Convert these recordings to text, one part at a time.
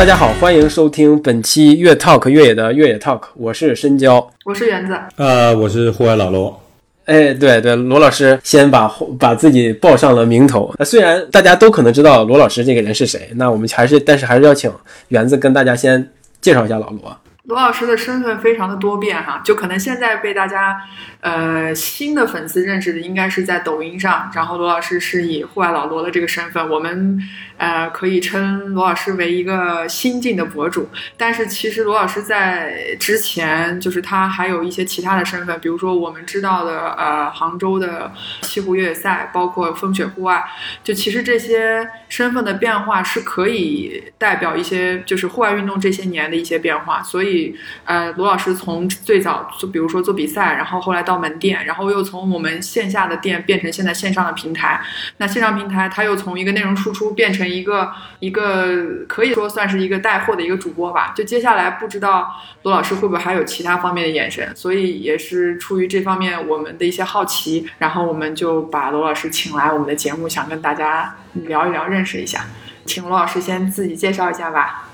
大家好，欢迎收听本期越 Talk 越野的越野 Talk，我是深交，我是园子，呃，我是户外老罗。哎，对对，罗老师先把把自己报上了名头。那虽然大家都可能知道罗老师这个人是谁，那我们还是，但是还是要请园子跟大家先介绍一下老罗。罗老师的身份非常的多变哈，就可能现在被大家。呃，新的粉丝认识的应该是在抖音上，然后罗老师是以户外老罗的这个身份，我们呃可以称罗老师为一个新晋的博主。但是其实罗老师在之前，就是他还有一些其他的身份，比如说我们知道的呃杭州的西湖越野赛，包括风雪户外，就其实这些身份的变化是可以代表一些就是户外运动这些年的一些变化。所以所以呃，罗老师从最早做，比如说做比赛，然后后来到门店，然后又从我们线下的店变成现在线上的平台。那线上平台，它又从一个内容输出变成一个一个可以说算是一个带货的一个主播吧。就接下来不知道罗老师会不会还有其他方面的眼神，所以也是出于这方面我们的一些好奇，然后我们就把罗老师请来我们的节目，想跟大家聊一聊，认识一下。请罗老师先自己介绍一下吧。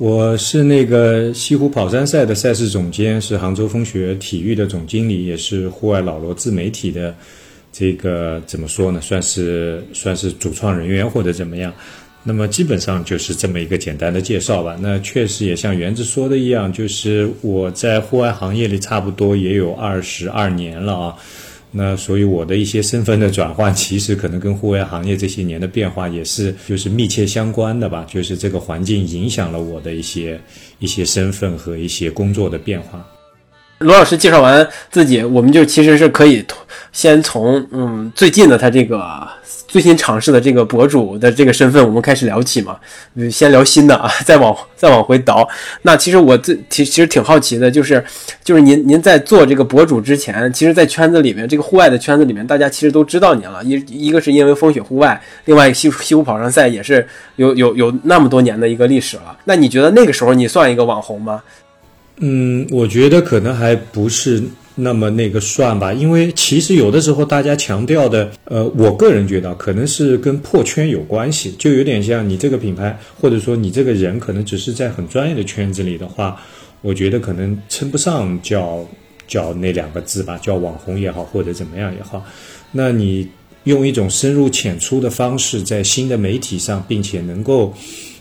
我是那个西湖跑山赛的赛事总监，是杭州风雪体育的总经理，也是户外老罗自媒体的这个怎么说呢？算是算是主创人员或者怎么样。那么基本上就是这么一个简单的介绍吧。那确实也像园子说的一样，就是我在户外行业里差不多也有二十二年了啊。那所以我的一些身份的转换，其实可能跟户外行业这些年的变化也是就是密切相关的吧。就是这个环境影响了我的一些一些身份和一些工作的变化。罗老师介绍完自己，我们就其实是可以先从嗯最近的他这个最新尝试的这个博主的这个身份，我们开始聊起嘛。先聊新的啊，再往再往回倒。那其实我最其其实挺好奇的，就是就是您您在做这个博主之前，其实，在圈子里面，这个户外的圈子里面，大家其实都知道您了。一一个是因为风雪户外，另外西西湖跑山赛也是有有有那么多年的一个历史了。那你觉得那个时候你算一个网红吗？嗯，我觉得可能还不是那么那个算吧，因为其实有的时候大家强调的，呃，我个人觉得可能是跟破圈有关系，就有点像你这个品牌，或者说你这个人，可能只是在很专业的圈子里的话，我觉得可能称不上叫叫那两个字吧，叫网红也好，或者怎么样也好，那你用一种深入浅出的方式，在新的媒体上，并且能够。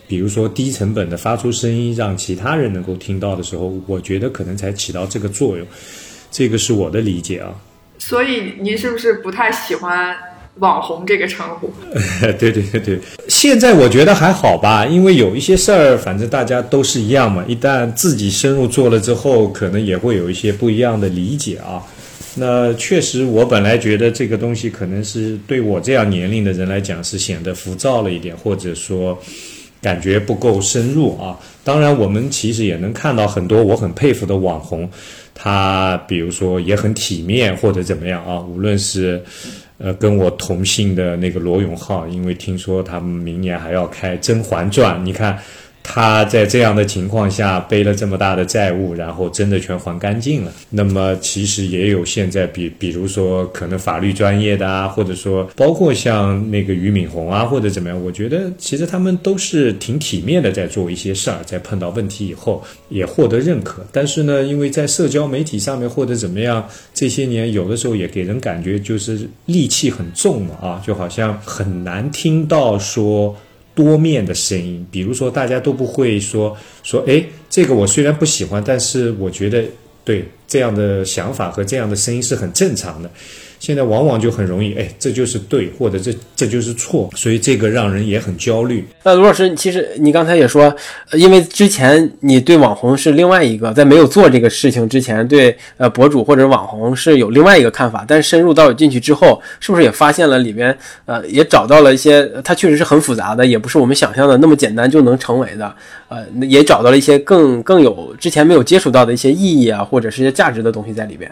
比如说低成本的发出声音，让其他人能够听到的时候，我觉得可能才起到这个作用。这个是我的理解啊。所以您是不是不太喜欢“网红”这个称呼？对对对对，现在我觉得还好吧，因为有一些事儿，反正大家都是一样嘛。一旦自己深入做了之后，可能也会有一些不一样的理解啊。那确实，我本来觉得这个东西可能是对我这样年龄的人来讲是显得浮躁了一点，或者说。感觉不够深入啊！当然，我们其实也能看到很多我很佩服的网红，他比如说也很体面或者怎么样啊。无论是呃跟我同姓的那个罗永浩，因为听说他们明年还要开《甄嬛传》，你看。他在这样的情况下背了这么大的债务，然后真的全还干净了。那么其实也有现在比，比如说可能法律专业的啊，或者说包括像那个俞敏洪啊，或者怎么样，我觉得其实他们都是挺体面的，在做一些事儿，在碰到问题以后也获得认可。但是呢，因为在社交媒体上面或者怎么样，这些年有的时候也给人感觉就是戾气很重嘛，啊，就好像很难听到说。多面的声音，比如说大家都不会说说，哎，这个我虽然不喜欢，但是我觉得对这样的想法和这样的声音是很正常的。现在往往就很容易，哎，这就是对，或者这这就是错，所以这个让人也很焦虑。那卢老师，其实你刚才也说，因为之前你对网红是另外一个，在没有做这个事情之前，对呃博主或者网红是有另外一个看法，但深入到进去之后，是不是也发现了里边呃也找到了一些，它确实是很复杂的，也不是我们想象的那么简单就能成为的，呃，也找到了一些更更有之前没有接触到的一些意义啊，或者是一些价值的东西在里边。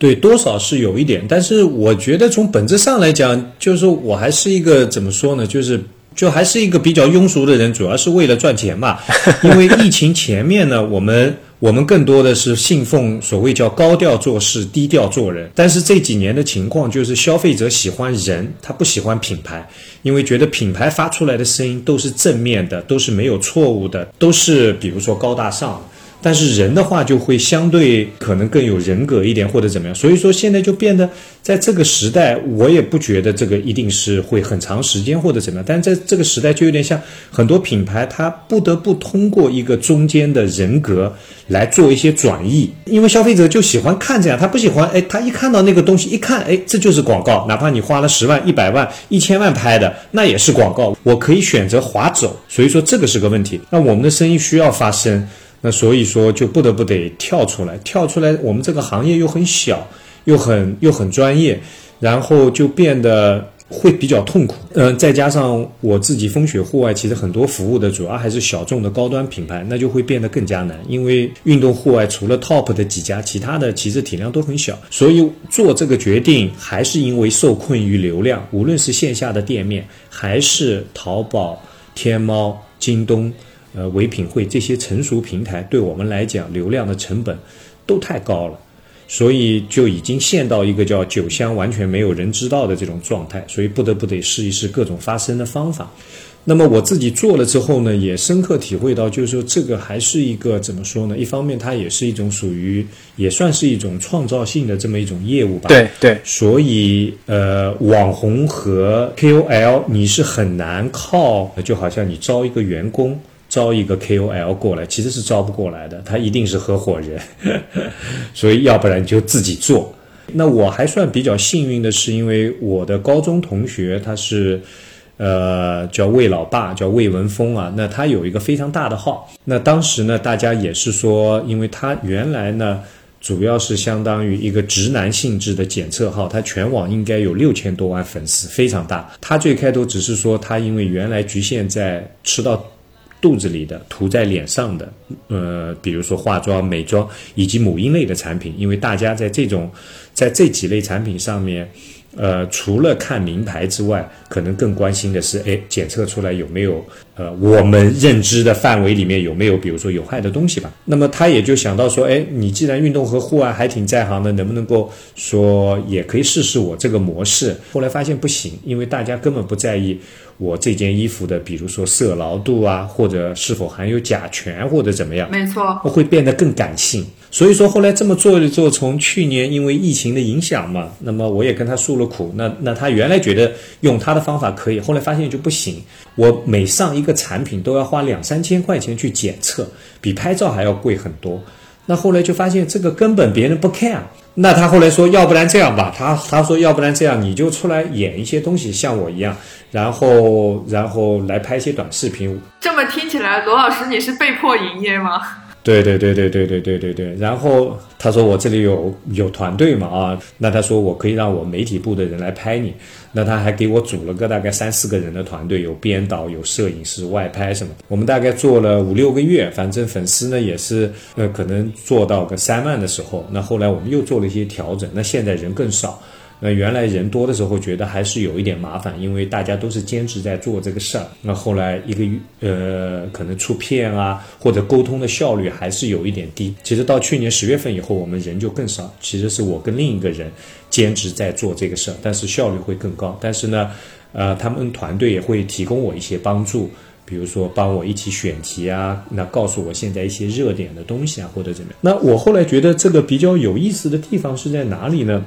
对，多少是有一点，但是我觉得从本质上来讲，就是我还是一个怎么说呢？就是就还是一个比较庸俗的人，主要是为了赚钱嘛。因为疫情前面呢，我们我们更多的是信奉所谓叫高调做事、低调做人。但是这几年的情况就是，消费者喜欢人，他不喜欢品牌，因为觉得品牌发出来的声音都是正面的，都是没有错误的，都是比如说高大上。但是人的话就会相对可能更有人格一点，或者怎么样。所以说现在就变得在这个时代，我也不觉得这个一定是会很长时间或者怎么样。但在这个时代就有点像很多品牌，它不得不通过一个中间的人格来做一些转移，因为消费者就喜欢看这样，他不喜欢哎，他一看到那个东西一看哎，这就是广告，哪怕你花了十万、一百万、一千万拍的，那也是广告，我可以选择划走。所以说这个是个问题。那我们的生意需要发生。那所以说，就不得不得跳出来，跳出来。我们这个行业又很小，又很又很专业，然后就变得会比较痛苦。嗯，再加上我自己风雪户外，其实很多服务的主要还是小众的高端品牌，那就会变得更加难。因为运动户外除了 top 的几家，其他的其实体量都很小，所以做这个决定还是因为受困于流量，无论是线下的店面，还是淘宝、天猫、京东。呃，唯品会这些成熟平台对我们来讲，流量的成本都太高了，所以就已经陷到一个叫酒香完全没有人知道的这种状态，所以不得不得试一试各种发声的方法。那么我自己做了之后呢，也深刻体会到，就是说这个还是一个怎么说呢？一方面它也是一种属于，也算是一种创造性的这么一种业务吧。对对。所以呃，网红和 KOL 你是很难靠，就好像你招一个员工。招一个 KOL 过来，其实是招不过来的，他一定是合伙人，所以要不然就自己做。那我还算比较幸运的是，因为我的高中同学他是，呃，叫魏老爸，叫魏文峰啊。那他有一个非常大的号。那当时呢，大家也是说，因为他原来呢，主要是相当于一个直男性质的检测号，他全网应该有六千多万粉丝，非常大。他最开头只是说，他因为原来局限在吃到。肚子里的涂在脸上的，呃，比如说化妆、美妆以及母婴类的产品，因为大家在这种在这几类产品上面。呃，除了看名牌之外，可能更关心的是，哎，检测出来有没有呃，我们认知的范围里面有没有，比如说有害的东西吧。那么他也就想到说，哎，你既然运动和户外还挺在行的，能不能够说也可以试试我这个模式？后来发现不行，因为大家根本不在意我这件衣服的，比如说色牢度啊，或者是否含有甲醛或者怎么样。没错，会变得更感性。所以说后来这么做一做，从去年因为疫情的影响嘛，那么我也跟他诉了苦。那那他原来觉得用他的方法可以，后来发现就不行。我每上一一个产品都要花两三千块钱去检测，比拍照还要贵很多。那后来就发现这个根本别人不 care。那他后来说，要不然这样吧，他他说要不然这样，你就出来演一些东西，像我一样，然后然后来拍一些短视频。这么听起来，罗老师你是被迫营业吗？对对对对对对对对对，然后他说我这里有有团队嘛啊，那他说我可以让我媒体部的人来拍你，那他还给我组了个大概三四个人的团队，有编导，有摄影师，外拍什么，我们大概做了五六个月，反正粉丝呢也是呃可能做到个三万的时候，那后来我们又做了一些调整，那现在人更少。那原来人多的时候，觉得还是有一点麻烦，因为大家都是兼职在做这个事儿。那后来一个月，呃，可能出片啊，或者沟通的效率还是有一点低。其实到去年十月份以后，我们人就更少。其实是我跟另一个人兼职在做这个事儿，但是效率会更高。但是呢，呃，他们团队也会提供我一些帮助，比如说帮我一起选题啊，那告诉我现在一些热点的东西啊，或者怎么样。那我后来觉得这个比较有意思的地方是在哪里呢？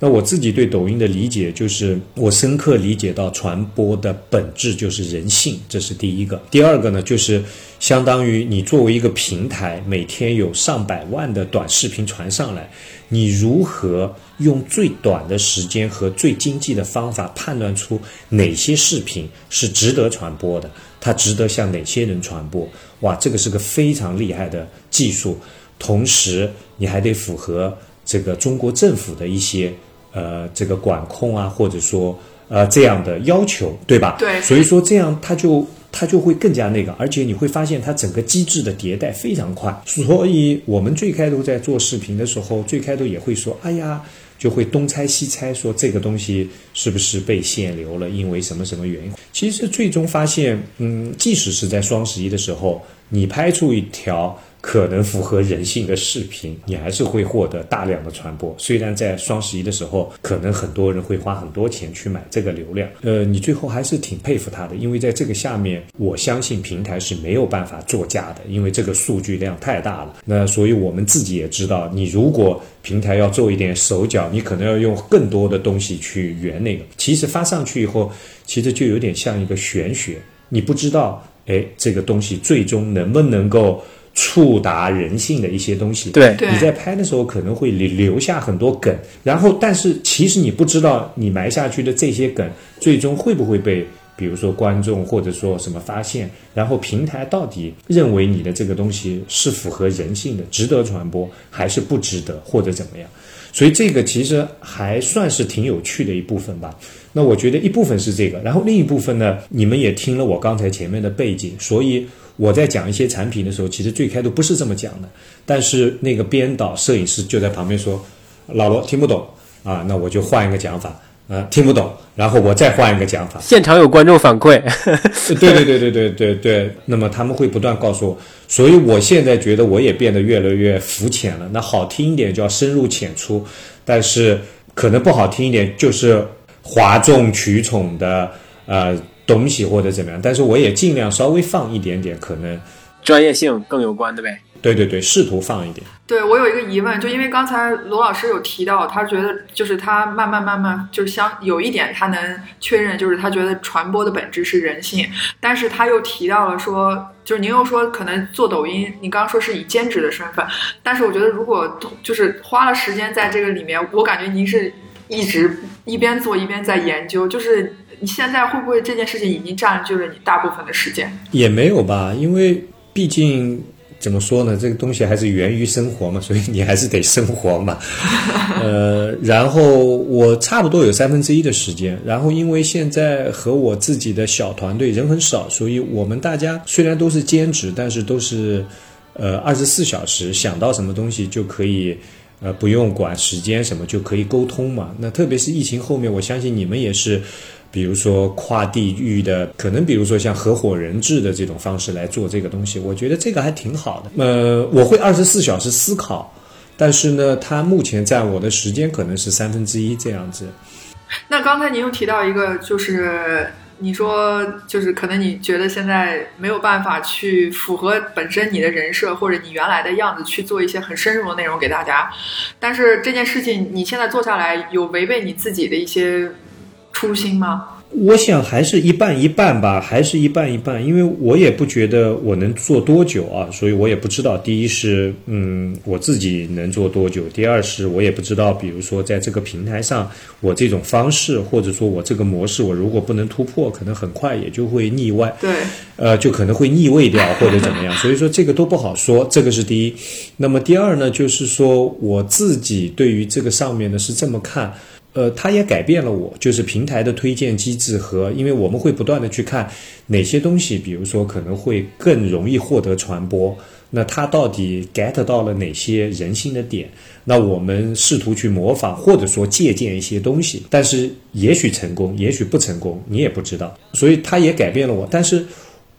那我自己对抖音的理解就是，我深刻理解到传播的本质就是人性，这是第一个。第二个呢，就是相当于你作为一个平台，每天有上百万的短视频传上来，你如何用最短的时间和最经济的方法判断出哪些视频是值得传播的，它值得向哪些人传播？哇，这个是个非常厉害的技术，同时你还得符合这个中国政府的一些。呃，这个管控啊，或者说呃这样的要求，对吧？对。所以说这样它就它就会更加那个，而且你会发现它整个机制的迭代非常快。所以我们最开头在做视频的时候，最开头也会说，哎呀，就会东猜西猜，说这个东西是不是被限流了，因为什么什么原因？其实最终发现，嗯，即使是在双十一的时候，你拍出一条可能符合人性的视频，你还是会获得大量的传播。虽然在双十一的时候，可能很多人会花很多钱去买这个流量，呃，你最后还是挺佩服他的，因为在这个下面，我相信平台是没有办法作假的，因为这个数据量太大了。那所以我们自己也知道，你如果平台要做一点手脚，你可能要用更多的东西去圆那个。其实发上去以后，其实就有点像一个玄学，你不知道，哎，这个东西最终能不能够。触达人性的一些东西，对，你在拍的时候可能会留留下很多梗，然后但是其实你不知道你埋下去的这些梗最终会不会被，比如说观众或者说什么发现，然后平台到底认为你的这个东西是符合人性的，值得传播还是不值得或者怎么样，所以这个其实还算是挺有趣的一部分吧。那我觉得一部分是这个，然后另一部分呢，你们也听了我刚才前面的背景，所以。我在讲一些产品的时候，其实最开头不是这么讲的，但是那个编导、摄影师就在旁边说：“老罗听不懂啊，那我就换一个讲法，啊，听不懂，然后我再换一个讲法。”现场有观众反馈，对对对对对对对。那么他们会不断告诉我，所以我现在觉得我也变得越来越肤浅了。那好听一点叫深入浅出，但是可能不好听一点就是哗众取宠的，呃。东西或者怎么样，但是我也尽量稍微放一点点，可能专业性更有关的呗。对对对，试图放一点。对我有一个疑问，就因为刚才罗老师有提到，他觉得就是他慢慢慢慢就是相有一点他能确认，就是他觉得传播的本质是人性，但是他又提到了说，就是您又说可能做抖音，你刚刚说是以兼职的身份，但是我觉得如果就是花了时间在这个里面，我感觉您是一直一边做一边在研究，就是。你现在会不会这件事情已经占据了你大部分的时间？也没有吧，因为毕竟怎么说呢，这个东西还是源于生活嘛，所以你还是得生活嘛。呃，然后我差不多有三分之一的时间，然后因为现在和我自己的小团队人很少，所以我们大家虽然都是兼职，但是都是呃二十四小时想到什么东西就可以呃不用管时间什么就可以沟通嘛。那特别是疫情后面，我相信你们也是。比如说跨地域的，可能比如说像合伙人制的这种方式来做这个东西，我觉得这个还挺好的。呃，我会二十四小时思考，但是呢，它目前占我的时间可能是三分之一这样子。那刚才您又提到一个，就是你说就是可能你觉得现在没有办法去符合本身你的人设或者你原来的样子去做一些很深入的内容给大家，但是这件事情你现在做下来有违背你自己的一些。初心吗？我想还是一半一半吧，还是一半一半，因为我也不觉得我能做多久啊，所以我也不知道。第一是，嗯，我自己能做多久；第二是我也不知道，比如说在这个平台上，我这种方式或者说我这个模式，我如果不能突破，可能很快也就会腻歪。对，呃，就可能会腻味掉或者怎么样。所以说这个都不好说，这个是第一。那么第二呢，就是说我自己对于这个上面呢是这么看。呃，它也改变了我，就是平台的推荐机制和，因为我们会不断的去看哪些东西，比如说可能会更容易获得传播，那它到底 get 到了哪些人心的点？那我们试图去模仿或者说借鉴一些东西，但是也许成功，也许不成功，你也不知道。所以它也改变了我，但是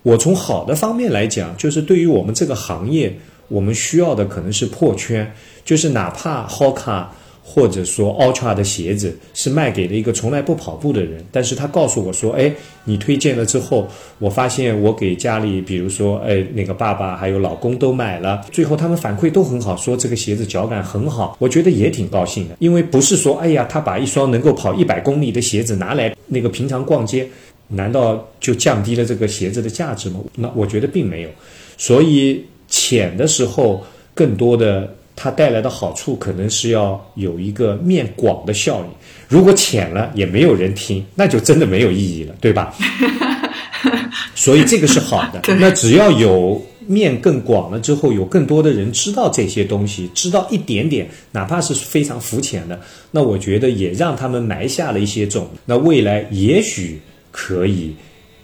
我从好的方面来讲，就是对于我们这个行业，我们需要的可能是破圈，就是哪怕 Hoka。或者说，Ultra 的鞋子是卖给了一个从来不跑步的人，但是他告诉我说，哎，你推荐了之后，我发现我给家里，比如说，哎，那个爸爸还有老公都买了，最后他们反馈都很好，说这个鞋子脚感很好，我觉得也挺高兴的，因为不是说，哎呀，他把一双能够跑一百公里的鞋子拿来那个平常逛街，难道就降低了这个鞋子的价值吗？那我觉得并没有，所以浅的时候更多的。它带来的好处可能是要有一个面广的效应，如果浅了也没有人听，那就真的没有意义了，对吧？所以这个是好的。那只要有面更广了之后，有更多的人知道这些东西，知道一点点，哪怕是非常肤浅的，那我觉得也让他们埋下了一些种。那未来也许可以。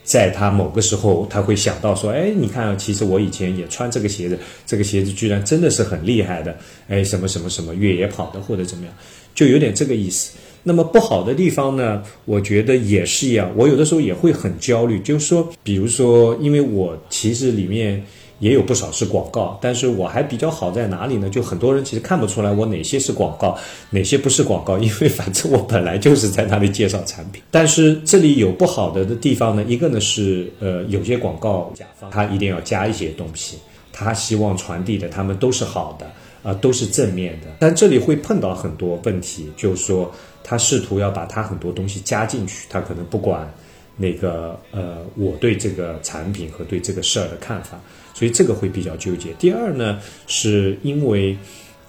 在他某个时候，他会想到说：“哎，你看，其实我以前也穿这个鞋子，这个鞋子居然真的是很厉害的。哎，什么什么什么越野跑的或者怎么样，就有点这个意思。那么不好的地方呢，我觉得也是一样。我有的时候也会很焦虑，就是说，比如说，因为我其实里面也有不少是广告，但是我还比较好在哪里呢？就很多人其实看不出来我哪些是广告，哪些不是广告，因为反正我本来就是在那里介绍产品。但是这里有不好的的地方呢，一个呢是呃有些广告甲方他一定要加一些东西，他希望传递的他们都是好的啊、都是正面的，但这里会碰到很多问题，就是说他试图要把他很多东西加进去，他可能不管。那个呃，我对这个产品和对这个事儿的看法，所以这个会比较纠结。第二呢，是因为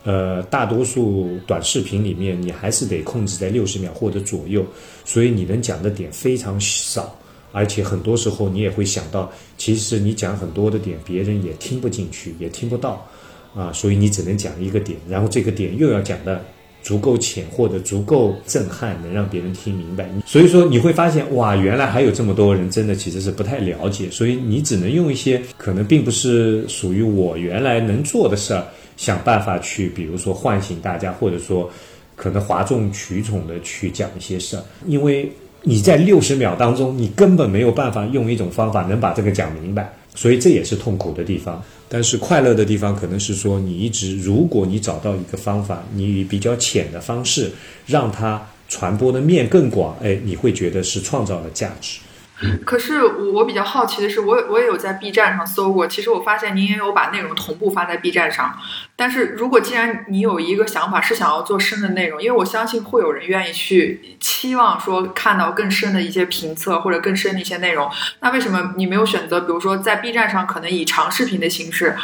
呃，大多数短视频里面你还是得控制在六十秒或者左右，所以你能讲的点非常少，而且很多时候你也会想到，其实你讲很多的点，别人也听不进去，也听不到啊，所以你只能讲一个点，然后这个点又要讲的。足够浅或者足够震撼，能让别人听明白。所以说你会发现，哇，原来还有这么多人真的其实是不太了解，所以你只能用一些可能并不是属于我原来能做的事儿，想办法去，比如说唤醒大家，或者说可能哗众取宠的去讲一些事儿，因为你在六十秒当中，你根本没有办法用一种方法能把这个讲明白，所以这也是痛苦的地方。但是快乐的地方可能是说，你一直，如果你找到一个方法，你以比较浅的方式让它传播的面更广，哎，你会觉得是创造了价值。可是我我比较好奇的是，我我也有在 B 站上搜过，其实我发现您也有把内容同步发在 B 站上。但是如果既然你有一个想法是想要做深的内容，因为我相信会有人愿意去期望说看到更深的一些评测或者更深的一些内容，那为什么你没有选择，比如说在 B 站上可能以长视频的形式？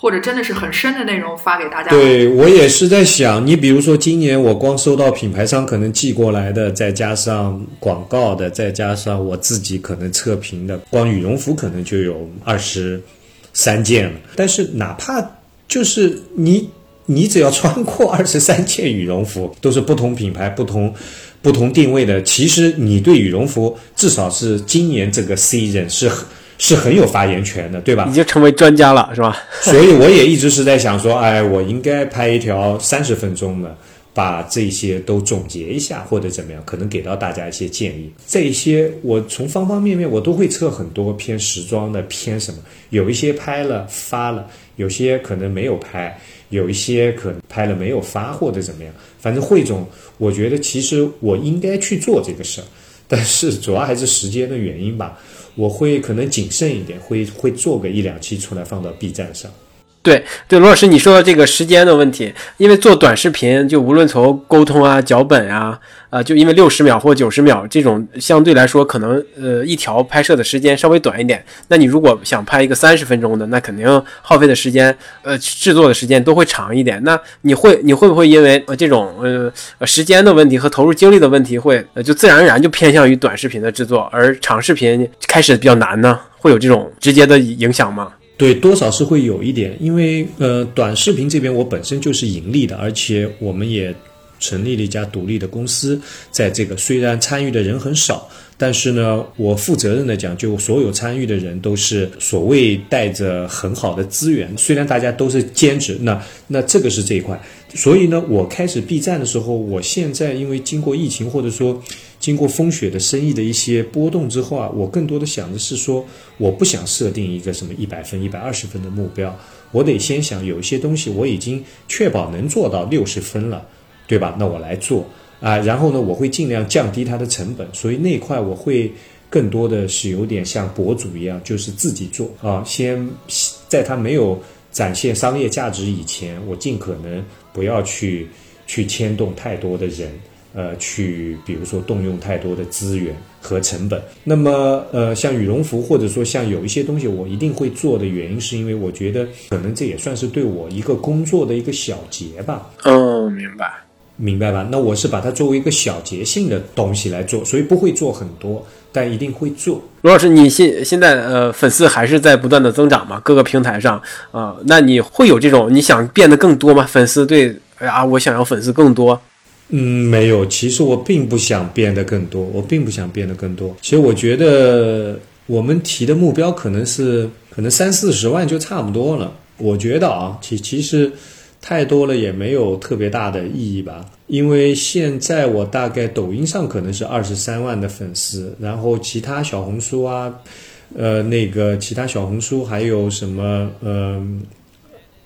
或者真的是很深的内容发给大家。对我也是在想，你比如说今年我光收到品牌商可能寄过来的，再加上广告的，再加上我自己可能测评的，光羽绒服可能就有二十三件了。但是哪怕就是你，你只要穿过二十三件羽绒服，都是不同品牌、不同不同定位的。其实你对羽绒服，至少是今年这个 season 是很。是很有发言权的，对吧？已经成为专家了，是吧？所以我也一直是在想说，哎，我应该拍一条三十分钟的，把这些都总结一下，或者怎么样，可能给到大家一些建议。这些我从方方面面我都会测很多偏时装的，偏什么？有一些拍了发了，有些可能没有拍，有一些可能拍了没有发，或者怎么样。反正汇总，我觉得其实我应该去做这个事儿，但是主要还是时间的原因吧。我会可能谨慎一点，会会做个一两期出来放到 B 站上。对对，罗老师，你说的这个时间的问题，因为做短视频，就无论从沟通啊、脚本啊，呃，就因为六十秒或九十秒这种相对来说可能呃一条拍摄的时间稍微短一点，那你如果想拍一个三十分钟的，那肯定耗费的时间呃制作的时间都会长一点。那你会你会不会因为呃这种呃时间的问题和投入精力的问题，会就自然而然就偏向于短视频的制作，而长视频开始比较难呢？会有这种直接的影响吗？对，多少是会有一点，因为呃，短视频这边我本身就是盈利的，而且我们也成立了一家独立的公司，在这个虽然参与的人很少，但是呢，我负责任的讲，就所有参与的人都是所谓带着很好的资源，虽然大家都是兼职，那那这个是这一块，所以呢，我开始 B 站的时候，我现在因为经过疫情或者说。经过风雪的生意的一些波动之后啊，我更多的想的是说，我不想设定一个什么一百分、一百二十分的目标，我得先想有一些东西我已经确保能做到六十分了，对吧？那我来做啊，然后呢，我会尽量降低它的成本，所以那块我会更多的是有点像博主一样，就是自己做啊，先在它没有展现商业价值以前，我尽可能不要去去牵动太多的人。呃，去比如说动用太多的资源和成本，那么呃，像羽绒服或者说像有一些东西，我一定会做的原因，是因为我觉得可能这也算是对我一个工作的一个小结吧。嗯，明白，明白吧？那我是把它作为一个小节性的东西来做，所以不会做很多，但一定会做。罗老师，你现现在呃粉丝还是在不断的增长嘛？各个平台上啊，那你会有这种你想变得更多吗？粉丝对，哎呀，我想要粉丝更多。嗯，没有。其实我并不想变得更多，我并不想变得更多。其实我觉得我们提的目标可能是可能三四十万就差不多了。我觉得啊，其其实太多了也没有特别大的意义吧。因为现在我大概抖音上可能是二十三万的粉丝，然后其他小红书啊，呃那个其他小红书还有什么嗯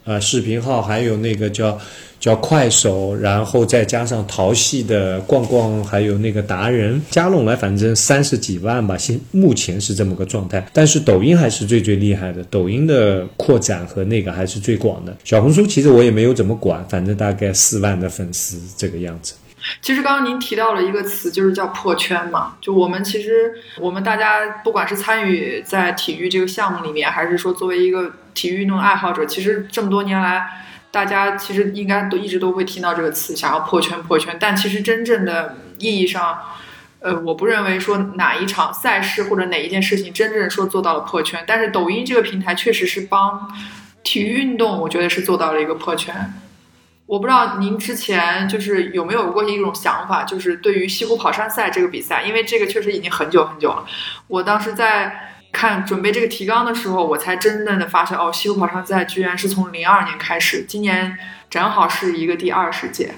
呃视频号，还有那个叫叫快手，然后再加上淘系的逛逛，还有那个达人加拢来，反正三十几万吧，现目前是这么个状态。但是抖音还是最最厉害的，抖音的扩展和那个还是最广的。小红书其实我也没有怎么管，反正大概四万的粉丝这个样子。其实刚刚您提到了一个词，就是叫破圈嘛。就我们其实我们大家不管是参与在体育这个项目里面，还是说作为一个体育运动爱好者，其实这么多年来，大家其实应该都一直都会听到这个词，想要破圈破圈。但其实真正的意义上，呃，我不认为说哪一场赛事或者哪一件事情真正说做到了破圈。但是抖音这个平台确实是帮体育运动，我觉得是做到了一个破圈。我不知道您之前就是有没有过一种想法，就是对于西湖跑山赛这个比赛，因为这个确实已经很久很久了。我当时在看准备这个提纲的时候，我才真正的发现，哦，西湖跑山赛居然是从零二年开始，今年正好是一个第二十届。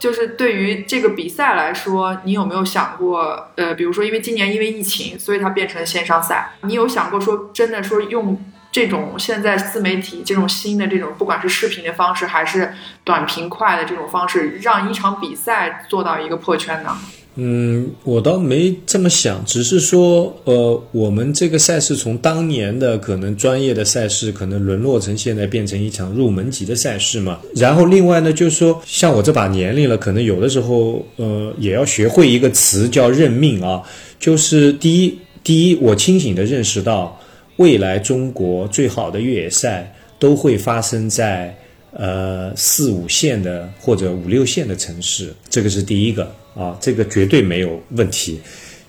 就是对于这个比赛来说，你有没有想过，呃，比如说因为今年因为疫情，所以它变成了线上赛，你有想过说真的说用？这种现在自媒体这种新的这种，不管是视频的方式，还是短平快的这种方式，让一场比赛做到一个破圈呢？嗯，我倒没这么想，只是说，呃，我们这个赛事从当年的可能专业的赛事，可能沦落成现在变成一场入门级的赛事嘛。然后另外呢，就是说，像我这把年龄了，可能有的时候，呃，也要学会一个词叫认命啊。就是第一，第一，我清醒的认识到。未来中国最好的越野赛都会发生在呃四五线的或者五六线的城市，这个是第一个啊，这个绝对没有问题。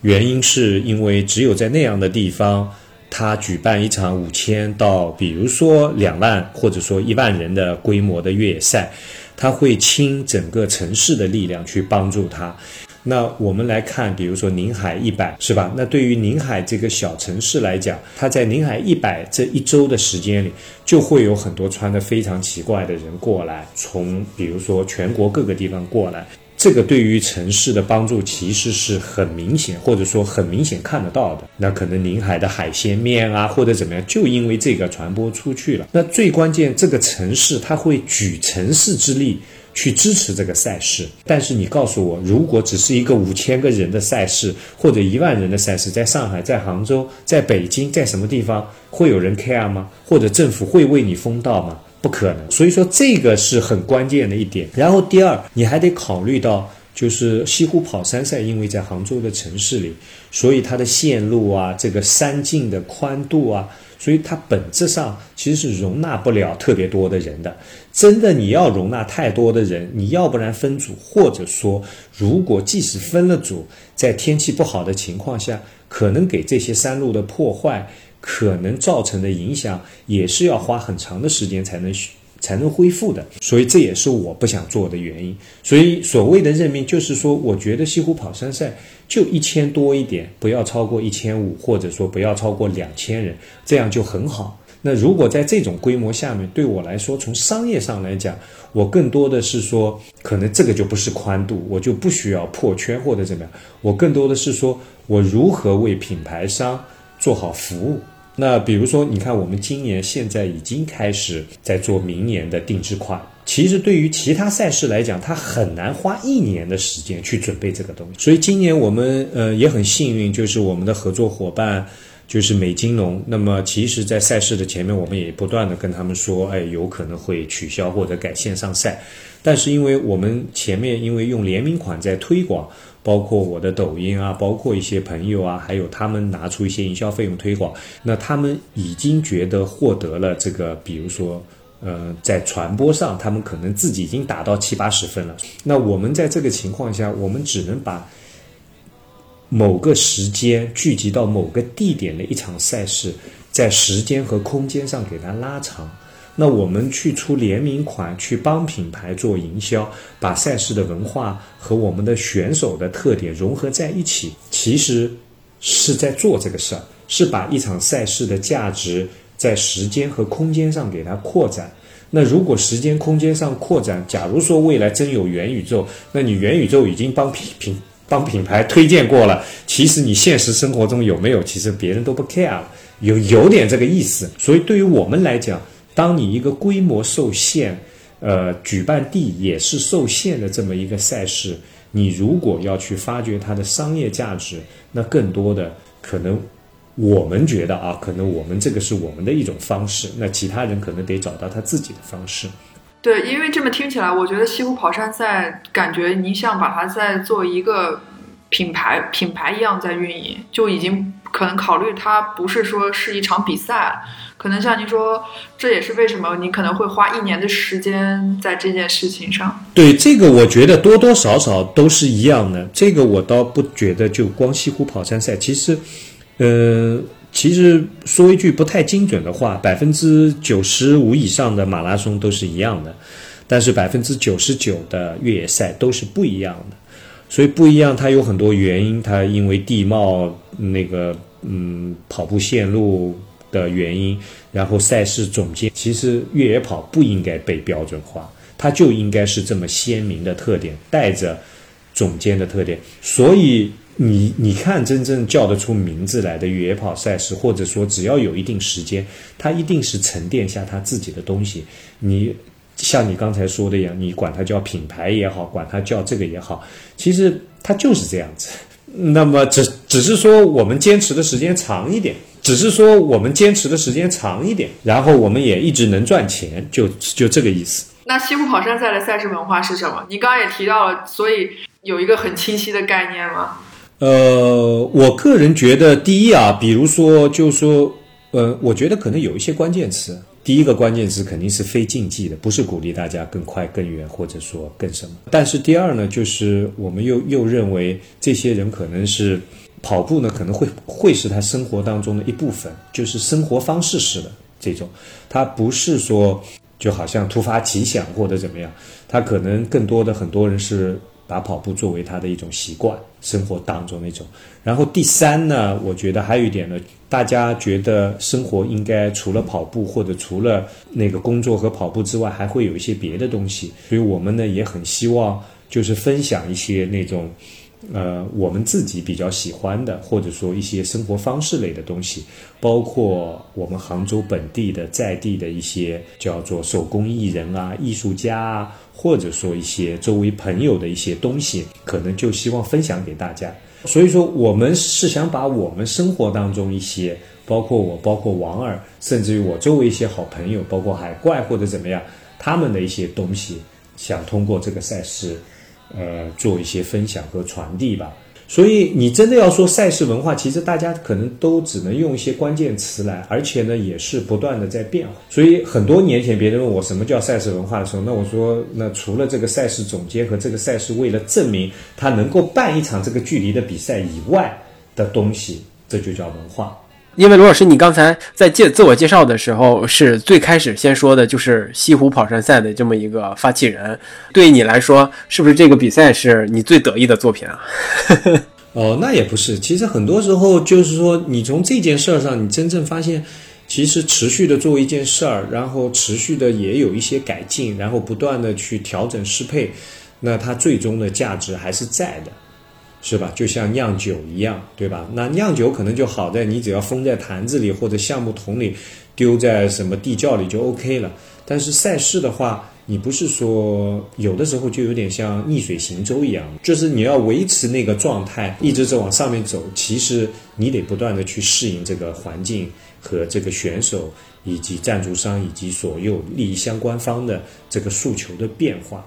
原因是因为只有在那样的地方，他举办一场五千到比如说两万或者说一万人的规模的越野赛，他会倾整个城市的力量去帮助他。那我们来看，比如说宁海一百，是吧？那对于宁海这个小城市来讲，它在宁海一百这一周的时间里，就会有很多穿的非常奇怪的人过来，从比如说全国各个地方过来，这个对于城市的帮助其实是很明显，或者说很明显看得到的。那可能宁海的海鲜面啊，或者怎么样，就因为这个传播出去了。那最关键，这个城市它会举城市之力。去支持这个赛事，但是你告诉我，如果只是一个五千个人的赛事，或者一万人的赛事，在上海、在杭州、在北京，在什么地方会有人 care 吗？或者政府会为你封道吗？不可能。所以说这个是很关键的一点。然后第二，你还得考虑到，就是西湖跑山赛，因为在杭州的城市里，所以它的线路啊，这个山径的宽度啊。所以它本质上其实是容纳不了特别多的人的。真的，你要容纳太多的人，你要不然分组，或者说，如果即使分了组，在天气不好的情况下，可能给这些山路的破坏，可能造成的影响，也是要花很长的时间才能。才能恢复的，所以这也是我不想做的原因。所以所谓的任命，就是说，我觉得西湖跑山赛就一千多一点，不要超过一千五，或者说不要超过两千人，这样就很好。那如果在这种规模下面，对我来说，从商业上来讲，我更多的是说，可能这个就不是宽度，我就不需要破圈或者怎么样，我更多的是说我如何为品牌商做好服务。那比如说，你看我们今年现在已经开始在做明年的定制款。其实对于其他赛事来讲，它很难花一年的时间去准备这个东西。所以今年我们呃也很幸运，就是我们的合作伙伴就是美金龙。那么其实，在赛事的前面，我们也不断的跟他们说，哎，有可能会取消或者改线上赛。但是因为我们前面因为用联名款在推广。包括我的抖音啊，包括一些朋友啊，还有他们拿出一些营销费用推广，那他们已经觉得获得了这个，比如说，呃，在传播上，他们可能自己已经达到七八十分了。那我们在这个情况下，我们只能把某个时间聚集到某个地点的一场赛事，在时间和空间上给它拉长。那我们去出联名款，去帮品牌做营销，把赛事的文化和我们的选手的特点融合在一起，其实是在做这个事儿，是把一场赛事的价值在时间和空间上给它扩展。那如果时间空间上扩展，假如说未来真有元宇宙，那你元宇宙已经帮品品。帮品牌推荐过了，其实你现实生活中有没有，其实别人都不 care 了，有有点这个意思。所以对于我们来讲，当你一个规模受限，呃，举办地也是受限的这么一个赛事，你如果要去发掘它的商业价值，那更多的可能。我们觉得啊，可能我们这个是我们的一种方式，那其他人可能得找到他自己的方式。对，因为这么听起来，我觉得西湖跑山赛感觉你像把它在做一个品牌品牌一样在运营，就已经可能考虑它不是说是一场比赛，可能像您说，这也是为什么你可能会花一年的时间在这件事情上。对这个，我觉得多多少少都是一样的。这个我倒不觉得就光西湖跑山赛，其实。呃，其实说一句不太精准的话，百分之九十五以上的马拉松都是一样的，但是百分之九十九的越野赛都是不一样的。所以不一样，它有很多原因，它因为地貌、那个嗯跑步线路的原因，然后赛事总监，其实越野跑不应该被标准化，它就应该是这么鲜明的特点，带着总监的特点，所以。你你看，真正叫得出名字来的越野跑赛事，或者说只要有一定时间，它一定是沉淀下它自己的东西。你像你刚才说的一样，你管它叫品牌也好，管它叫这个也好，其实它就是这样子。那么只只是说我们坚持的时间长一点，只是说我们坚持的时间长一点，然后我们也一直能赚钱，就就这个意思。那西湖跑山赛的赛事文化是什么？你刚刚也提到了，所以有一个很清晰的概念吗？呃，我个人觉得，第一啊，比如说，就是说，呃，我觉得可能有一些关键词。第一个关键词肯定是非竞技的，不是鼓励大家更快、更远，或者说更什么。但是第二呢，就是我们又又认为这些人可能是跑步呢，可能会会是他生活当中的一部分，就是生活方式式的这种。他不是说就好像突发奇想或者怎么样，他可能更多的很多人是。把跑步作为他的一种习惯，生活当中那种。然后第三呢，我觉得还有一点呢，大家觉得生活应该除了跑步或者除了那个工作和跑步之外，还会有一些别的东西。所以我们呢也很希望就是分享一些那种。呃，我们自己比较喜欢的，或者说一些生活方式类的东西，包括我们杭州本地的在地的一些叫做手工艺人啊、艺术家啊，或者说一些周围朋友的一些东西，可能就希望分享给大家。所以说，我们是想把我们生活当中一些，包括我、包括王二，甚至于我周围一些好朋友，包括海怪或者怎么样，他们的一些东西，想通过这个赛事。呃，做一些分享和传递吧。所以你真的要说赛事文化，其实大家可能都只能用一些关键词来，而且呢，也是不断的在变化。所以很多年前别人问我什么叫赛事文化的时候，那我说，那除了这个赛事总监和这个赛事为了证明他能够办一场这个距离的比赛以外的东西，这就叫文化。因为罗老师，你刚才在介自我介绍的时候，是最开始先说的就是西湖跑山赛的这么一个发起人。对你来说，是不是这个比赛是你最得意的作品啊？哦，那也不是。其实很多时候就是说，你从这件事儿上，你真正发现，其实持续的做一件事儿，然后持续的也有一些改进，然后不断的去调整适配，那它最终的价值还是在的。是吧？就像酿酒一样，对吧？那酿酒可能就好在你只要封在坛子里或者橡木桶里，丢在什么地窖里就 OK 了。但是赛事的话，你不是说有的时候就有点像逆水行舟一样，就是你要维持那个状态，一直在往上面走。其实你得不断的去适应这个环境和这个选手以及赞助商以及所有利益相关方的这个诉求的变化，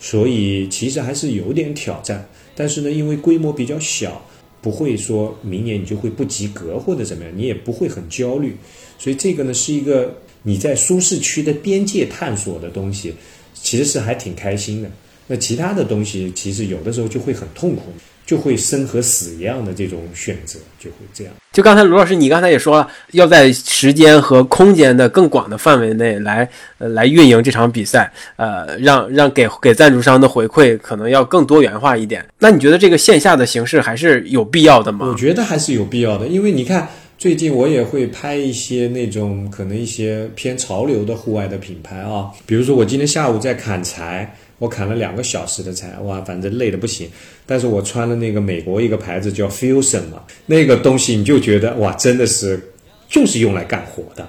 所以其实还是有点挑战。但是呢，因为规模比较小，不会说明年你就会不及格或者怎么样，你也不会很焦虑。所以这个呢，是一个你在舒适区的边界探索的东西，其实是还挺开心的。那其他的东西，其实有的时候就会很痛苦。就会生和死一样的这种选择，就会这样。就刚才卢老师，你刚才也说了，要在时间和空间的更广的范围内来，呃，来运营这场比赛，呃，让让给给赞助商的回馈可能要更多元化一点。那你觉得这个线下的形式还是有必要的吗？我觉得还是有必要的，因为你看，最近我也会拍一些那种可能一些偏潮流的户外的品牌啊，比如说我今天下午在砍柴。我砍了两个小时的柴，哇，反正累得不行。但是我穿了那个美国一个牌子叫 Fusion 嘛，那个东西你就觉得哇，真的是就是用来干活的。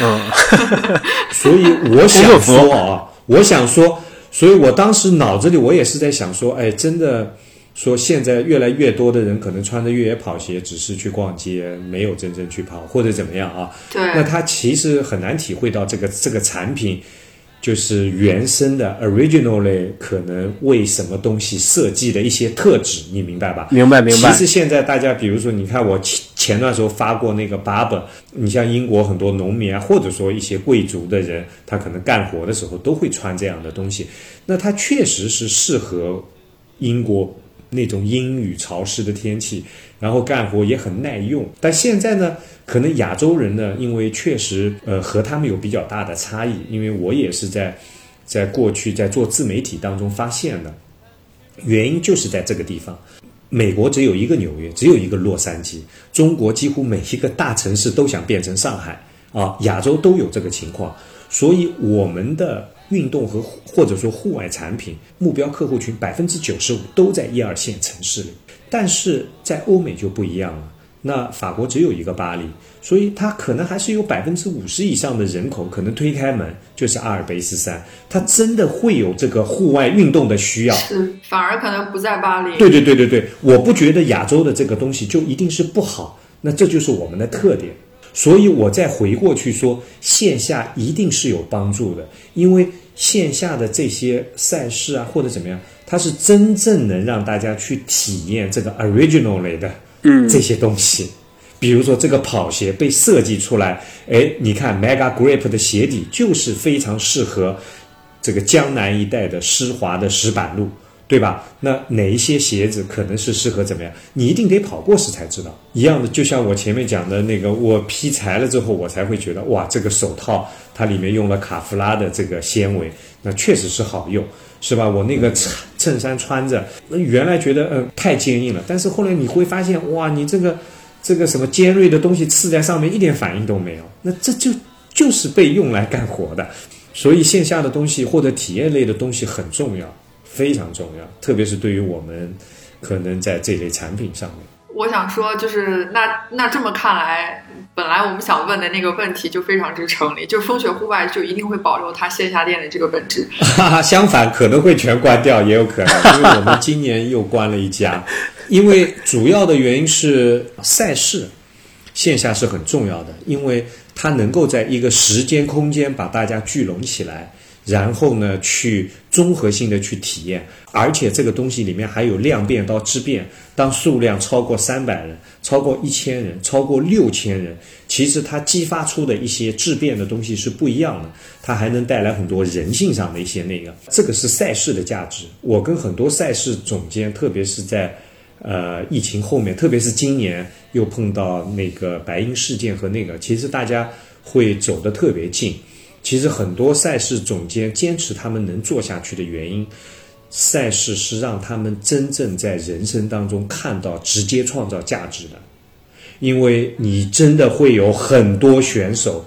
嗯，所以我想说啊，我想说，所以我当时脑子里我也是在想说，哎，真的说现在越来越多的人可能穿着越野跑鞋，只是去逛街，没有真正去跑或者怎么样啊？对，那他其实很难体会到这个这个产品。就是原生的 originally 可能为什么东西设计的一些特质，你明白吧？明白明白。其实现在大家，比如说，你看我前前段时候发过那个 Barber，你像英国很多农民啊，或者说一些贵族的人，他可能干活的时候都会穿这样的东西。那它确实是适合英国那种阴雨潮湿的天气，然后干活也很耐用。但现在呢？可能亚洲人呢，因为确实，呃，和他们有比较大的差异。因为我也是在，在过去在做自媒体当中发现的，原因就是在这个地方。美国只有一个纽约，只有一个洛杉矶。中国几乎每一个大城市都想变成上海啊，亚洲都有这个情况。所以我们的运动和或者说户外产品目标客户群百分之九十五都在一二线城市里，但是在欧美就不一样了。那法国只有一个巴黎，所以它可能还是有百分之五十以上的人口，可能推开门就是阿尔卑斯山，它真的会有这个户外运动的需要。是，反而可能不在巴黎。对对对对对，我不觉得亚洲的这个东西就一定是不好，那这就是我们的特点。所以我再回过去说，线下一定是有帮助的，因为线下的这些赛事啊，或者怎么样，它是真正能让大家去体验这个 original 类的。嗯，这些东西，比如说这个跑鞋被设计出来，哎，你看 Mega Grip 的鞋底就是非常适合这个江南一带的湿滑的石板路，对吧？那哪一些鞋子可能是适合怎么样？你一定得跑过时才知道。一样的，就像我前面讲的那个，我劈柴了之后，我才会觉得哇，这个手套它里面用了卡夫拉的这个纤维，那确实是好用。是吧？我那个衬衬衫穿着，那原来觉得嗯太坚硬了，但是后来你会发现，哇，你这个这个什么尖锐的东西刺在上面一点反应都没有，那这就就是被用来干活的。所以线下的东西或者体验类的东西很重要，非常重要，特别是对于我们可能在这类产品上面。我想说，就是那那这么看来。本来我们想问的那个问题就非常之成立，就是风雪户外就一定会保留它线下店的这个本质。相反，可能会全关掉，也有可能，因为我们今年又关了一家，因为主要的原因是赛事线下是很重要的，因为它能够在一个时间空间把大家聚拢起来。然后呢，去综合性的去体验，而且这个东西里面还有量变到质变。当数量超过三百人、超过一千人、超过六千人，其实它激发出的一些质变的东西是不一样的。它还能带来很多人性上的一些那个，这个是赛事的价值。我跟很多赛事总监，特别是在呃疫情后面，特别是今年又碰到那个白银事件和那个，其实大家会走得特别近。其实很多赛事总监坚持他们能做下去的原因，赛事是让他们真正在人生当中看到直接创造价值的，因为你真的会有很多选手，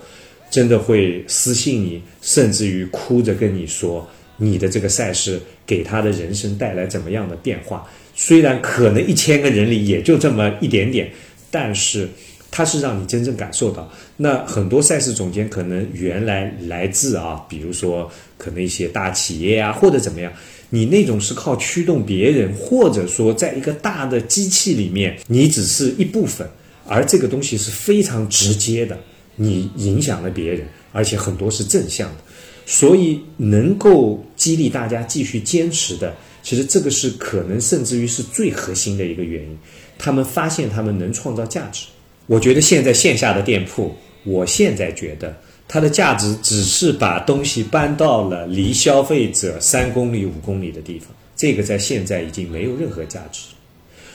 真的会私信你，甚至于哭着跟你说，你的这个赛事给他的人生带来怎么样的变化？虽然可能一千个人里也就这么一点点，但是。它是让你真正感受到，那很多赛事总监可能原来来自啊，比如说可能一些大企业啊，或者怎么样，你那种是靠驱动别人，或者说在一个大的机器里面，你只是一部分，而这个东西是非常直接的，你影响了别人，而且很多是正向的，所以能够激励大家继续坚持的，其实这个是可能甚至于是最核心的一个原因，他们发现他们能创造价值。我觉得现在线下的店铺，我现在觉得它的价值只是把东西搬到了离消费者三公里、五公里的地方，这个在现在已经没有任何价值，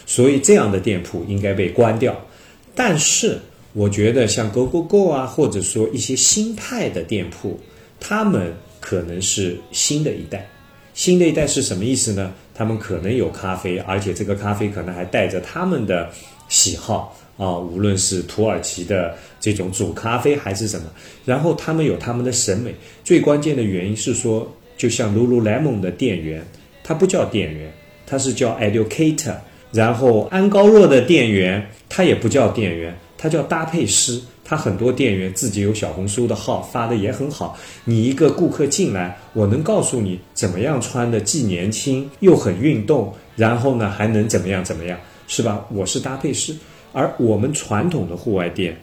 所以这样的店铺应该被关掉。但是，我觉得像 Go Go Go 啊，或者说一些新派的店铺，他们可能是新的一代。新的一代是什么意思呢？他们可能有咖啡，而且这个咖啡可能还带着他们的喜好。啊，无论是土耳其的这种煮咖啡还是什么，然后他们有他们的审美。最关键的原因是说，就像 Lululemon 的店员，他不叫店员，他是叫 educator。然后安高若的店员，他也不叫店员，他叫搭配师。他很多店员自己有小红书的号，发的也很好。你一个顾客进来，我能告诉你怎么样穿的既年轻又很运动，然后呢还能怎么样怎么样，是吧？我是搭配师，而我们传统的户外店，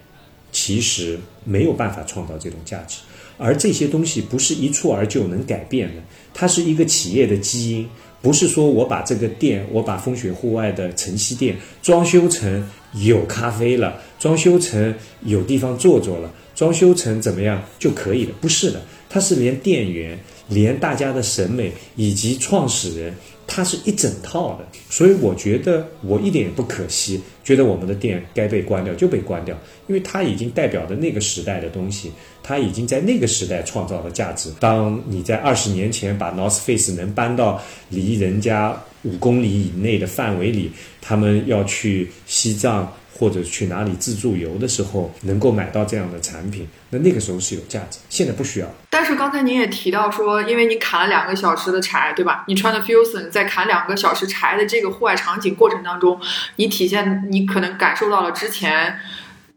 其实没有办法创造这种价值。而这些东西不是一蹴而就能改变的，它是一个企业的基因。不是说我把这个店，我把风雪户外的晨曦店装修成有咖啡了，装修成有地方坐坐了，装修成怎么样就可以了？不是的，它是连店员、连大家的审美以及创始人。它是一整套的，所以我觉得我一点也不可惜，觉得我们的店该被关掉就被关掉，因为它已经代表着那个时代的东西，它已经在那个时代创造了价值。当你在二十年前把 North Face 能搬到离人家五公里以内的范围里，他们要去西藏。或者去哪里自助游的时候，能够买到这样的产品，那那个时候是有价值。现在不需要。但是刚才您也提到说，因为你砍了两个小时的柴，对吧？你穿的 Fusion 在砍两个小时柴的这个户外场景过程当中，你体现你可能感受到了之前。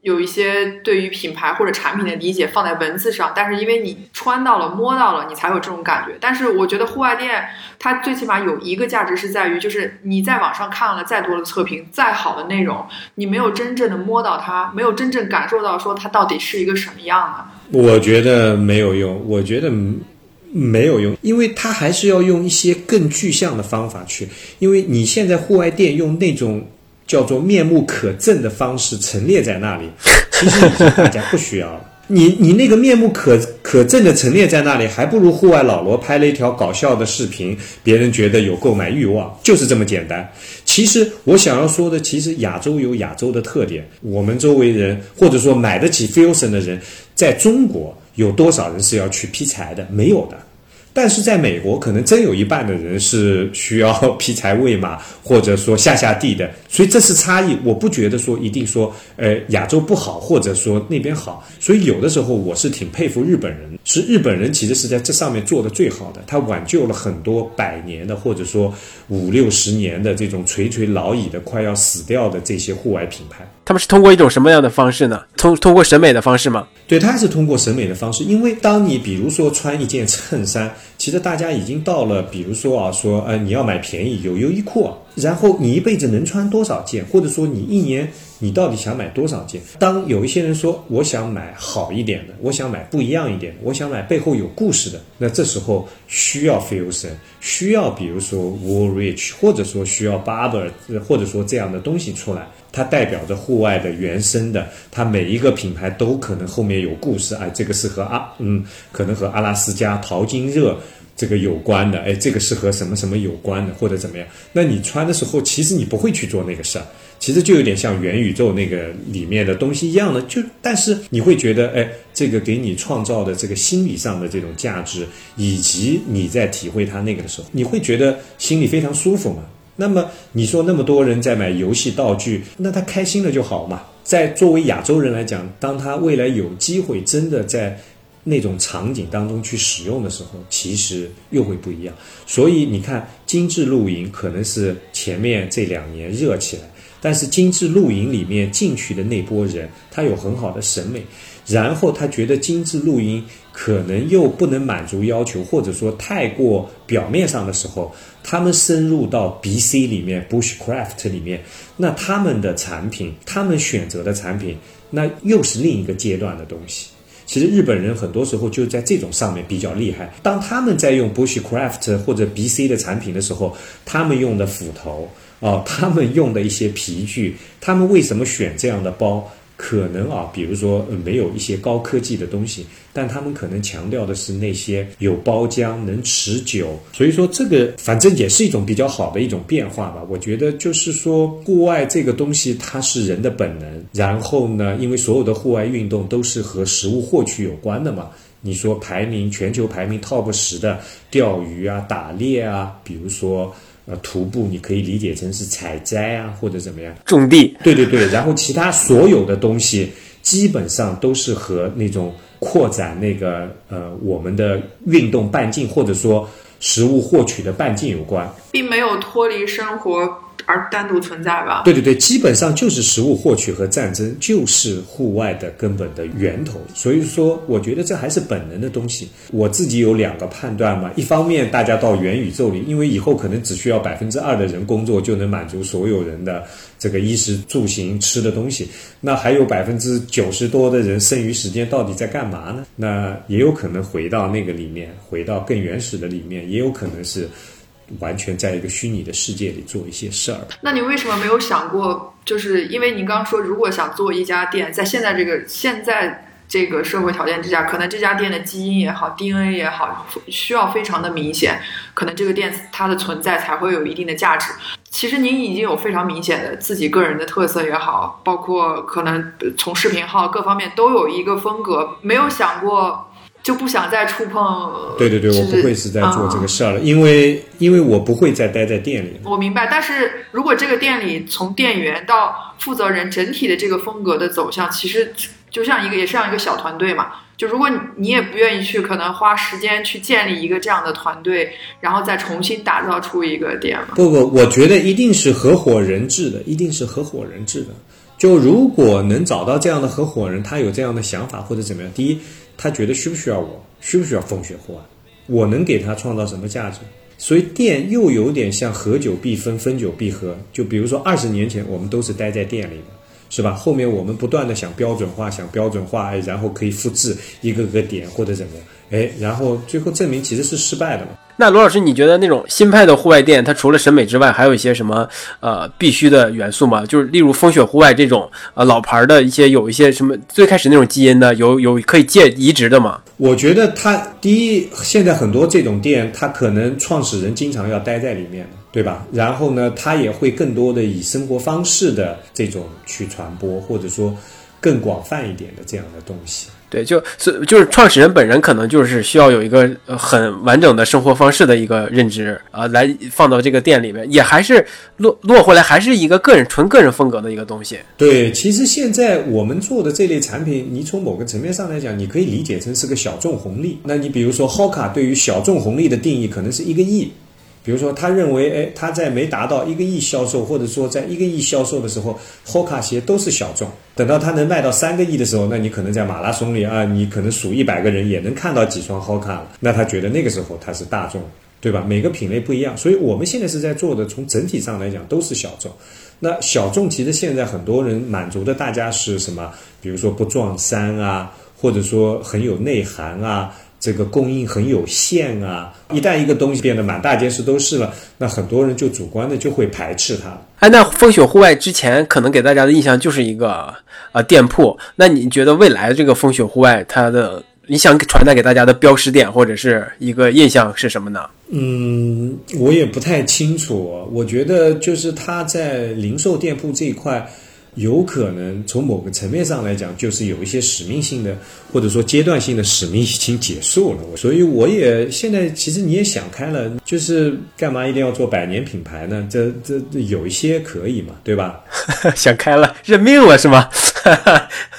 有一些对于品牌或者产品的理解放在文字上，但是因为你穿到了、摸到了，你才有这种感觉。但是我觉得户外店它最起码有一个价值是在于，就是你在网上看了再多的测评、再好的内容，你没有真正的摸到它，没有真正感受到说它到底是一个什么样的。我觉得没有用，我觉得没有用，因为它还是要用一些更具象的方法去。因为你现在户外店用那种。叫做面目可憎的方式陈列在那里，其实大家不需要了。你你那个面目可可憎的陈列在那里，还不如户外老罗拍了一条搞笑的视频，别人觉得有购买欲望，就是这么简单。其实我想要说的，其实亚洲有亚洲的特点，我们周围人或者说买得起 Fusion 的人，在中国有多少人是要去劈柴的？没有的。但是在美国，可能真有一半的人是需要劈柴喂马，或者说下下地的，所以这是差异。我不觉得说一定说，呃，亚洲不好，或者说那边好。所以有的时候我是挺佩服日本人，是日本人其实是在这上面做的最好的，他挽救了很多百年的，或者说五六十年的这种垂垂老矣的、快要死掉的这些户外品牌。他们是通过一种什么样的方式呢？通通过审美的方式吗？对，他还是通过审美的方式。因为当你比如说穿一件衬衫，其实大家已经到了，比如说啊，说呃你要买便宜，有优衣库，然后你一辈子能穿多少件，或者说你一年。你到底想买多少件？当有一些人说我想买好一点的，我想买不一样一点的，我想买背后有故事的，那这时候需要 Fusion，需要比如说 Woolrich，或者说需要 Barber，或者说这样的东西出来，它代表着户外的原生的，它每一个品牌都可能后面有故事，哎，这个是和阿嗯，可能和阿拉斯加淘金热这个有关的，哎，这个是和什么什么有关的，或者怎么样？那你穿的时候，其实你不会去做那个事儿。其实就有点像元宇宙那个里面的东西一样的，就但是你会觉得，哎，这个给你创造的这个心理上的这种价值，以及你在体会它那个的时候，你会觉得心里非常舒服嘛？那么你说那么多人在买游戏道具，那他开心了就好嘛？在作为亚洲人来讲，当他未来有机会真的在那种场景当中去使用的时候，其实又会不一样。所以你看，精致露营可能是前面这两年热起来。但是精致露营里面进去的那波人，他有很好的审美，然后他觉得精致露营可能又不能满足要求，或者说太过表面上的时候，他们深入到 BC 里面 Bushcraft 里面，那他们的产品，他们选择的产品，那又是另一个阶段的东西。其实日本人很多时候就在这种上面比较厉害。当他们在用 Bushcraft 或者 BC 的产品的时候，他们用的斧头。哦，他们用的一些皮具，他们为什么选这样的包？可能啊，比如说呃没有一些高科技的东西，但他们可能强调的是那些有包浆、能持久。所以说，这个反正也是一种比较好的一种变化吧。我觉得就是说，户外这个东西它是人的本能。然后呢，因为所有的户外运动都是和食物获取有关的嘛。你说排名全球排名 top 十的钓鱼啊、打猎啊，比如说。呃，徒步你可以理解成是采摘啊，或者怎么样，种地。对对对，然后其他所有的东西，基本上都是和那种扩展那个呃我们的运动半径或者说食物获取的半径有关。并没有脱离生活而单独存在吧？对对对，基本上就是食物获取和战争，就是户外的根本的源头。所以说，我觉得这还是本能的东西。我自己有两个判断嘛，一方面大家到元宇宙里，因为以后可能只需要百分之二的人工作就能满足所有人的这个衣食住行吃的东西，那还有百分之九十多的人剩余时间到底在干嘛呢？那也有可能回到那个里面，回到更原始的里面，也有可能是。完全在一个虚拟的世界里做一些事儿。那你为什么没有想过？就是因为您刚刚说，如果想做一家店，在现在这个现在这个社会条件之下，可能这家店的基因也好，DNA 也好，需要非常的明显，可能这个店它的存在才会有一定的价值。其实您已经有非常明显的自己个人的特色也好，包括可能从视频号各方面都有一个风格，没有想过。就不想再触碰。对对对，我不会是在做这个事儿了，因为因为我不会再待在店里。我明白，但是如果这个店里从店员到负责人整体的这个风格的走向，其实就像一个也是像一个小团队嘛。就如果你也不愿意去，可能花时间去建立一个这样的团队，然后再重新打造出一个店嘛。不不，我觉得一定是合伙人制的，一定是合伙人制的。就如果能找到这样的合伙人，他有这样的想法或者怎么样，第一。他觉得需不需要我？需不需要风雪货啊？我能给他创造什么价值？所以店又有点像合久必分，分久必合。就比如说二十年前，我们都是待在店里的，是吧？后面我们不断的想标准化，想标准化，然后可以复制一个个点或者怎么样，哎，然后最后证明其实是失败的嘛。那罗老师，你觉得那种新派的户外店，它除了审美之外，还有一些什么呃必须的元素吗？就是例如风雪户外这种呃老牌的一些有一些什么最开始那种基因的，有有可以借移植的吗？我觉得它第一，现在很多这种店，它可能创始人经常要待在里面，对吧？然后呢，它也会更多的以生活方式的这种去传播，或者说更广泛一点的这样的东西。对，就是就是创始人本人可能就是需要有一个很完整的生活方式的一个认知啊，来放到这个店里面，也还是落落回来还是一个个人纯个人风格的一个东西。对，其实现在我们做的这类产品，你从某个层面上来讲，你可以理解成是个小众红利。那你比如说 Hoka 对于小众红利的定义可能是一个亿。比如说，他认为，哎，他在没达到一个亿销售，或者说在一个亿销售的时候，Hoka 鞋都是小众。等到他能卖到三个亿的时候，那你可能在马拉松里啊，你可能数一百个人也能看到几双 Hoka 了。那他觉得那个时候他是大众，对吧？每个品类不一样，所以我们现在是在做的，从整体上来讲都是小众。那小众其实现在很多人满足的大家是什么？比如说不撞衫啊，或者说很有内涵啊。这个供应很有限啊！一旦一个东西变得满大街是都是了，那很多人就主观的就会排斥它。哎，那风雪户外之前可能给大家的印象就是一个呃店铺，那你觉得未来这个风雪户外它的你想传达给大家的标识点或者是一个印象是什么呢？嗯，我也不太清楚。我觉得就是它在零售店铺这一块。有可能从某个层面上来讲，就是有一些使命性的，或者说阶段性的使命已经结束了。所以我也现在其实你也想开了，就是干嘛一定要做百年品牌呢？这这有一些可以嘛，对吧？想开了，认命了是吗？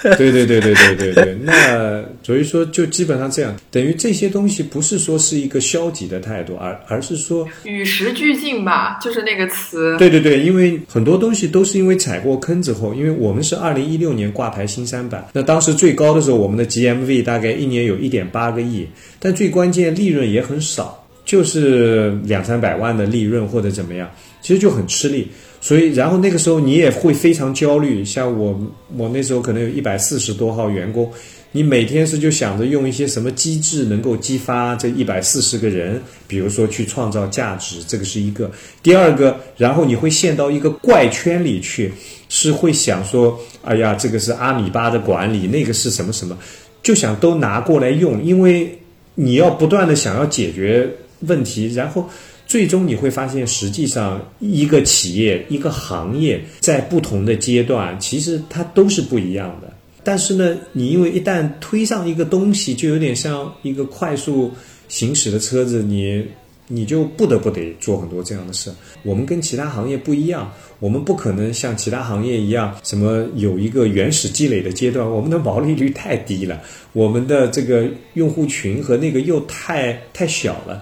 对对对对对对对。那所以说就基本上这样，等于这些东西不是说是一个消极的态度，而而是说与时俱进吧，就是那个词。对对对，因为很多东西都是因为踩过坑之后。因为我们是二零一六年挂牌新三板，那当时最高的时候，我们的 GMV 大概一年有一点八个亿，但最关键利润也很少，就是两三百万的利润或者怎么样，其实就很吃力。所以，然后那个时候你也会非常焦虑。像我，我那时候可能有一百四十多号员工。你每天是就想着用一些什么机制能够激发这一百四十个人，比如说去创造价值，这个是一个。第二个，然后你会陷到一个怪圈里去，是会想说，哎呀，这个是阿米巴的管理，那个是什么什么，就想都拿过来用，因为你要不断的想要解决问题，然后最终你会发现，实际上一个企业、一个行业在不同的阶段，其实它都是不一样的。但是呢，你因为一旦推上一个东西，就有点像一个快速行驶的车子，你你就不得不得做很多这样的事。我们跟其他行业不一样，我们不可能像其他行业一样，什么有一个原始积累的阶段，我们的毛利率太低了，我们的这个用户群和那个又太太小了，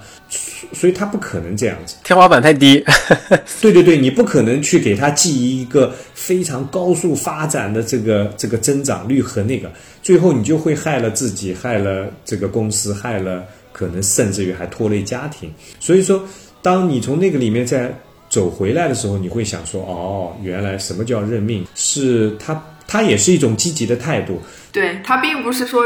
所以它不可能这样子。天花板太低。对对对，你不可能去给它记忆一个非常高速发展的这个这个增长率和那个，最后你就会害了自己，害了这个公司，害了可能甚至于还拖累家庭。所以说，当你从那个里面再走回来的时候，你会想说，哦，原来什么叫认命？是它，它也是一种积极的态度。对，它并不是说，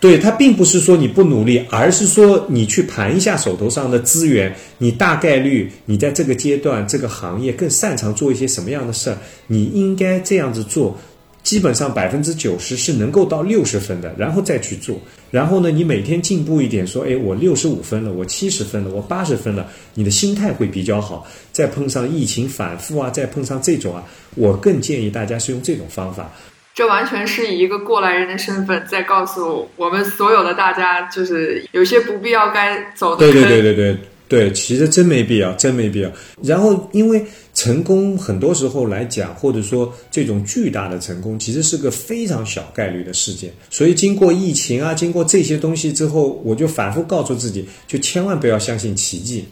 对，他并不是说你不努力，而是说你去盘一下手头上的资源，你大概率你在这个阶段这个行业更擅长做一些什么样的事儿，你应该这样子做。基本上百分之九十是能够到六十分的，然后再去做。然后呢，你每天进步一点，说，哎，我六十五分了，我七十分了，我八十分了，你的心态会比较好。再碰上疫情反复啊，再碰上这种啊，我更建议大家是用这种方法。这完全是以一个过来人的身份在告诉我们所有的大家，就是有些不必要该走的。对对对对对对，其实真没必要，真没必要。然后因为。成功很多时候来讲，或者说这种巨大的成功，其实是个非常小概率的事件。所以经过疫情啊，经过这些东西之后，我就反复告诉自己，就千万不要相信奇迹，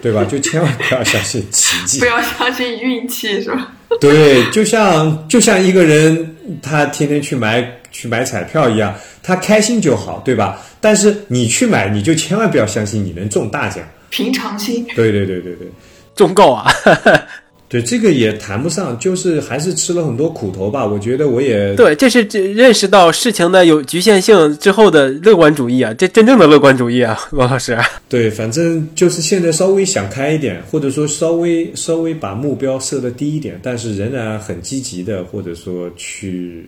对吧？就千万不要相信奇迹，不要相信运气，是吧？对，就像就像一个人他天天去买去买彩票一样，他开心就好，对吧？但是你去买，你就千万不要相信你能中大奖，平常心。对对对对对。忠告啊，对这个也谈不上，就是还是吃了很多苦头吧。我觉得我也对，这是认识到事情的有局限性之后的乐观主义啊，这真正的乐观主义啊，王老师。对，反正就是现在稍微想开一点，或者说稍微稍微把目标设的低一点，但是仍然很积极的，或者说去。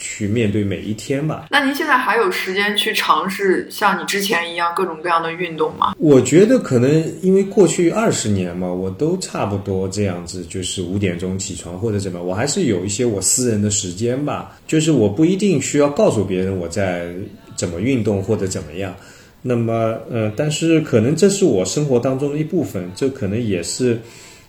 去面对每一天吧。那您现在还有时间去尝试像你之前一样各种各样的运动吗？我觉得可能因为过去二十年嘛，我都差不多这样子，就是五点钟起床或者怎么，我还是有一些我私人的时间吧。就是我不一定需要告诉别人我在怎么运动或者怎么样。那么，呃，但是可能这是我生活当中的一部分，这可能也是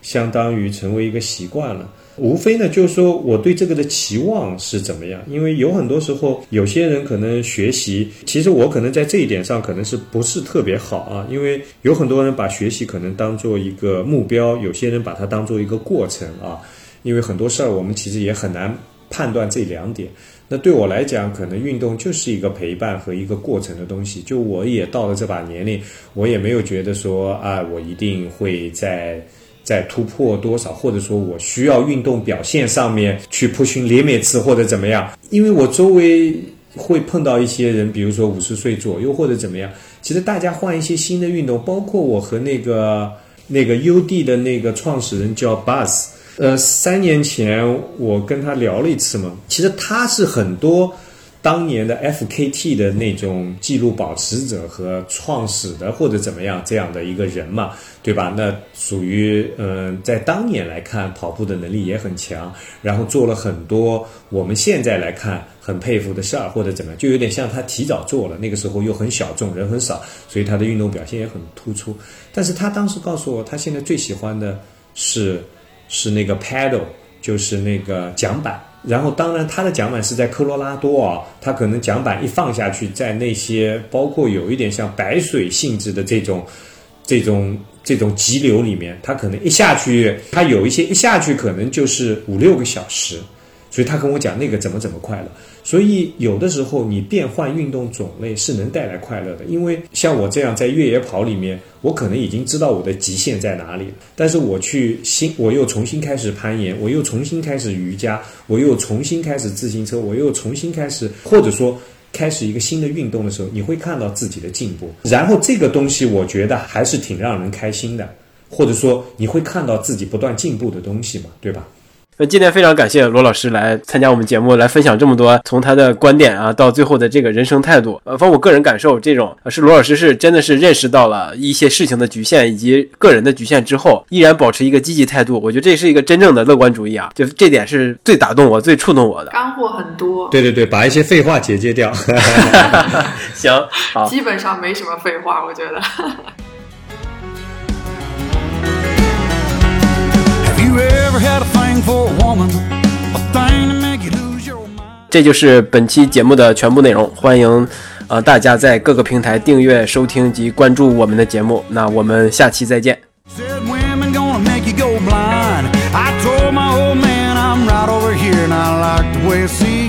相当于成为一个习惯了。无非呢，就是说我对这个的期望是怎么样？因为有很多时候，有些人可能学习，其实我可能在这一点上可能是不是特别好啊？因为有很多人把学习可能当做一个目标，有些人把它当做一个过程啊。因为很多事儿我们其实也很难判断这两点。那对我来讲，可能运动就是一个陪伴和一个过程的东西。就我也到了这把年龄，我也没有觉得说啊，我一定会在。在突破多少，或者说我需要运动表现上面去 pushing limits 或者怎么样？因为我周围会碰到一些人，比如说五十岁左右或者怎么样，其实大家换一些新的运动，包括我和那个那个 UD 的那个创始人叫 Buzz，呃，三年前我跟他聊了一次嘛，其实他是很多。当年的 FKT 的那种记录保持者和创始的或者怎么样这样的一个人嘛，对吧？那属于嗯，在当年来看，跑步的能力也很强，然后做了很多我们现在来看很佩服的事儿，或者怎么样，就有点像他提早做了，那个时候又很小众，人很少，所以他的运动表现也很突出。但是他当时告诉我，他现在最喜欢的是是那个 paddle，就是那个桨板。然后，当然，他的桨板是在科罗拉多啊，他可能桨板一放下去，在那些包括有一点像白水性质的这种、这种、这种急流里面，他可能一下去，他有一些一下去可能就是五六个小时。所以他跟我讲那个怎么怎么快了，所以有的时候你变换运动种类是能带来快乐的，因为像我这样在越野跑里面，我可能已经知道我的极限在哪里，但是我去新，我又重新开始攀岩，我又重新开始瑜伽，我又重新开始自行车，我又重新开始，或者说开始一个新的运动的时候，你会看到自己的进步，然后这个东西我觉得还是挺让人开心的，或者说你会看到自己不断进步的东西嘛，对吧？那今天非常感谢罗老师来参加我们节目，来分享这么多，从他的观点啊，到最后的这个人生态度。呃，从我个人感受，这种是罗老师是真的是认识到了一些事情的局限以及个人的局限之后，依然保持一个积极态度。我觉得这是一个真正的乐观主义啊，就这点是最打动我、最触动我的。干货很多。对对对，把一些废话解决掉。行，好，基本上没什么废话，我觉得。这就是本期节目的全部内容欢迎呃大家在各个平台订阅收听及关注我们的节目那我们下期再见。I told my old man i'm right over here I like to